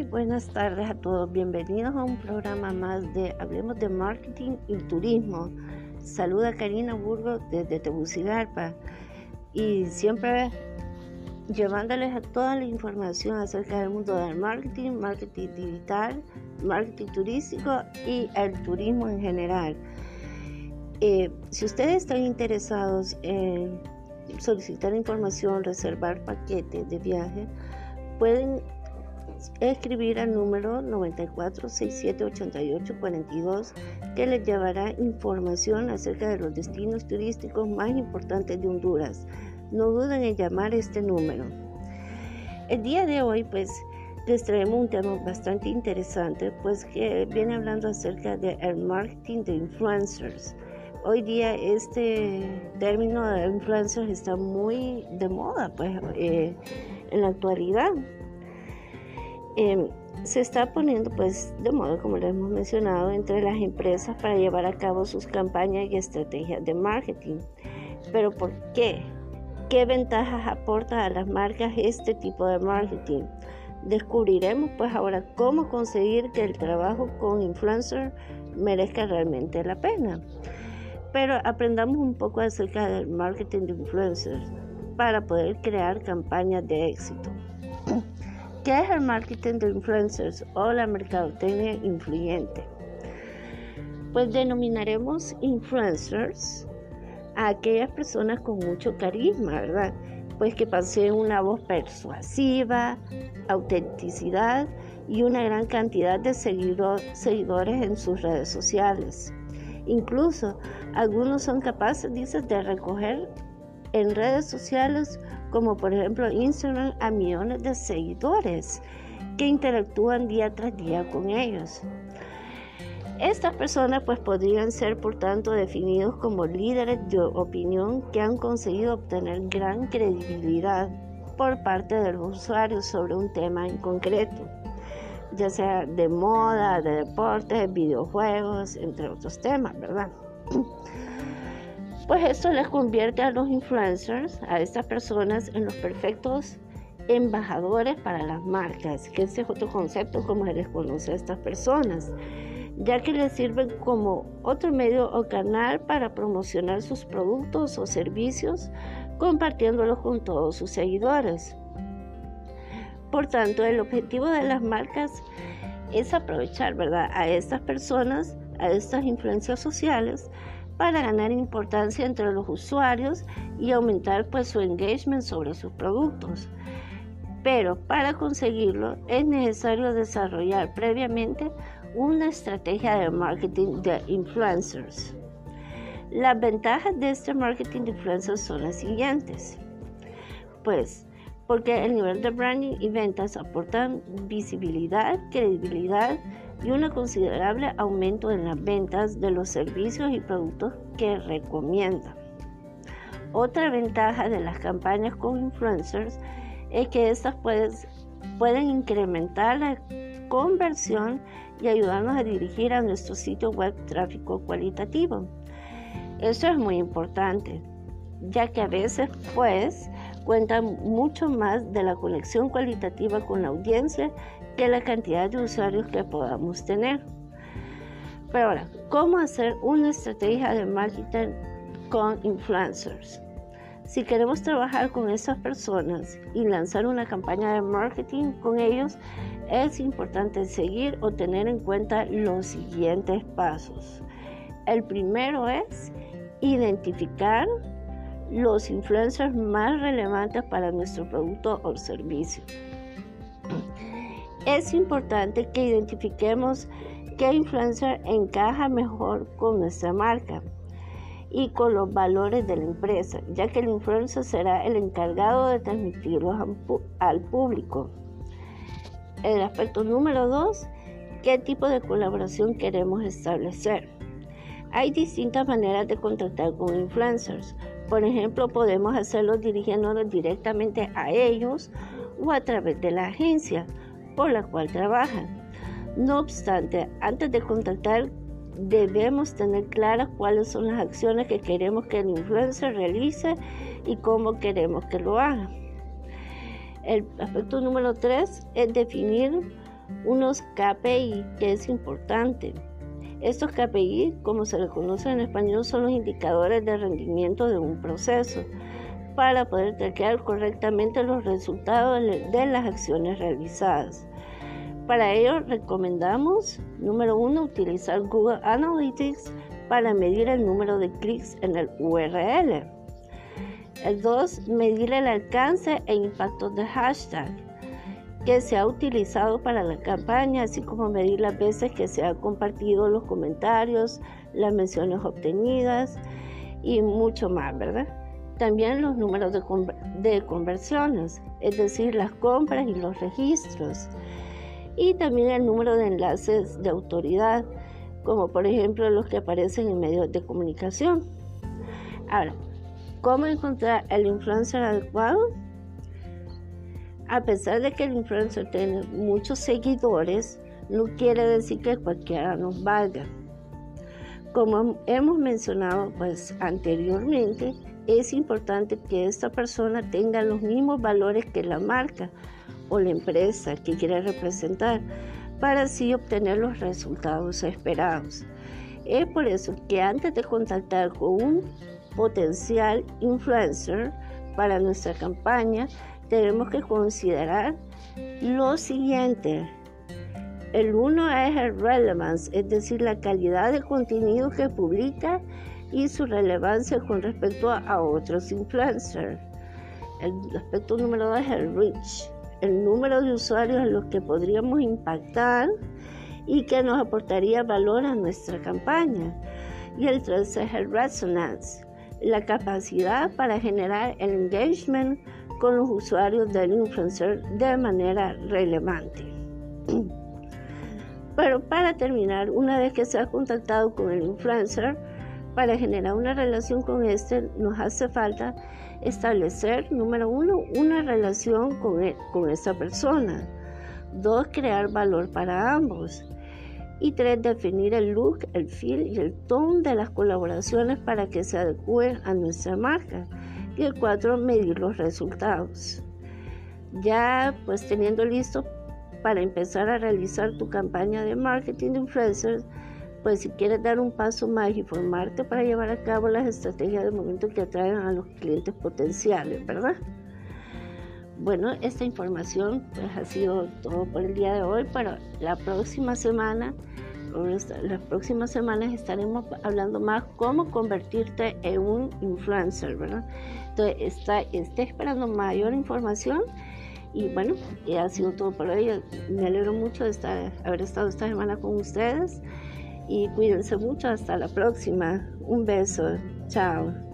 Muy buenas tardes a todos. Bienvenidos a un programa más de Hablemos de Marketing y Turismo. Saluda Karina Burgos desde Tegucigalpa y siempre llevándoles a toda la información acerca del mundo del marketing, marketing digital, marketing turístico y el turismo en general. Eh, si ustedes están interesados en solicitar información, reservar paquetes de viaje, pueden escribir al número 94678842 que les llevará información acerca de los destinos turísticos más importantes de Honduras. No duden en llamar este número. El día de hoy pues les traemos un tema bastante interesante pues que viene hablando acerca del marketing de influencers. Hoy día este término de influencers está muy de moda pues eh, en la actualidad. Em, se está poniendo pues de moda, como lo hemos mencionado, entre las empresas para llevar a cabo sus campañas y estrategias de marketing. Pero ¿por qué? ¿Qué ventajas aporta a las marcas este tipo de marketing? Descubriremos pues ahora cómo conseguir que el trabajo con influencer merezca realmente la pena. Pero aprendamos un poco acerca del marketing de influencers para poder crear campañas de éxito. ¿Qué es el marketing de influencers o la mercadotecnia influyente? Pues denominaremos influencers a aquellas personas con mucho carisma, ¿verdad? Pues que poseen una voz persuasiva, autenticidad y una gran cantidad de seguidores en sus redes sociales. Incluso algunos son capaces, dices, de recoger en redes sociales como por ejemplo Instagram a millones de seguidores que interactúan día tras día con ellos. Estas personas pues podrían ser por tanto definidos como líderes de opinión que han conseguido obtener gran credibilidad por parte de los usuarios sobre un tema en concreto, ya sea de moda, de deportes, videojuegos, entre otros temas, ¿verdad? Pues esto les convierte a los influencers, a estas personas, en los perfectos embajadores para las marcas, que ese es otro concepto como se les conoce a estas personas, ya que les sirven como otro medio o canal para promocionar sus productos o servicios, compartiéndolos con todos sus seguidores. Por tanto, el objetivo de las marcas es aprovechar, ¿verdad?, a estas personas, a estas influencias sociales, para ganar importancia entre los usuarios y aumentar pues su engagement sobre sus productos. Pero para conseguirlo es necesario desarrollar previamente una estrategia de marketing de influencers. Las ventajas de este marketing de influencers son las siguientes. Pues porque el nivel de branding y ventas aportan visibilidad, credibilidad, y un considerable aumento en las ventas de los servicios y productos que recomienda. Otra ventaja de las campañas con influencers es que estas pueden incrementar la conversión y ayudarnos a dirigir a nuestro sitio web tráfico cualitativo. Esto es muy importante, ya que a veces pues cuentan mucho más de la conexión cualitativa con la audiencia que la cantidad de usuarios que podamos tener. Pero ahora, ¿cómo hacer una estrategia de marketing con influencers? Si queremos trabajar con esas personas y lanzar una campaña de marketing con ellos, es importante seguir o tener en cuenta los siguientes pasos. El primero es identificar los influencers más relevantes para nuestro producto o servicio. Es importante que identifiquemos qué influencer encaja mejor con nuestra marca y con los valores de la empresa, ya que el influencer será el encargado de transmitirlos al público. El aspecto número dos, ¿qué tipo de colaboración queremos establecer? Hay distintas maneras de contactar con influencers. Por ejemplo, podemos hacerlo dirigiéndonos directamente a ellos o a través de la agencia la cual trabajan. No obstante, antes de contactar debemos tener claras cuáles son las acciones que queremos que el influencer realice y cómo queremos que lo haga. El aspecto número tres es definir unos KPI que es importante. Estos KPI, como se les conoce en español, son los indicadores de rendimiento de un proceso para poder traquear correctamente los resultados de las acciones realizadas. Para ello recomendamos, número uno, utilizar Google Analytics para medir el número de clics en el URL. El 2, medir el alcance e impacto del hashtag que se ha utilizado para la campaña, así como medir las veces que se han compartido los comentarios, las menciones obtenidas y mucho más, ¿verdad? También los números de, de conversiones, es decir, las compras y los registros. Y también el número de enlaces de autoridad, como por ejemplo los que aparecen en medios de comunicación. Ahora, ¿cómo encontrar el influencer adecuado? A pesar de que el influencer tiene muchos seguidores, no quiere decir que cualquiera nos valga. Como hemos mencionado pues anteriormente, es importante que esta persona tenga los mismos valores que la marca o la empresa que quiere representar para así obtener los resultados esperados. Es por eso que antes de contactar con un potencial influencer para nuestra campaña, tenemos que considerar lo siguiente. El uno es el relevance, es decir, la calidad de contenido que publica y su relevancia con respecto a otros influencers. El aspecto número dos es el reach, el número de usuarios a los que podríamos impactar y que nos aportaría valor a nuestra campaña. Y el el resonance, la capacidad para generar el engagement con los usuarios del influencer de manera relevante. Pero para terminar, una vez que se ha contactado con el influencer, para generar una relación con este nos hace falta establecer, número uno, una relación con, e, con esta persona. Dos, crear valor para ambos. Y tres, definir el look, el feel y el tono de las colaboraciones para que se adecúen a nuestra marca. Y el cuatro, medir los resultados. Ya pues teniendo listo para empezar a realizar tu campaña de marketing de influencers, pues si quieres dar un paso más y formarte para llevar a cabo las estrategias de momento que atraen a los clientes potenciales, ¿verdad? Bueno, esta información pues ha sido todo por el día de hoy, pero la próxima semana, las próximas semanas estaremos hablando más cómo convertirte en un influencer, ¿verdad? Entonces, está, esperando mayor información y bueno, ha sido todo por hoy. Me alegro mucho de estar, haber estado esta semana con ustedes y cuídense mucho. Hasta la próxima. Un beso. Chao.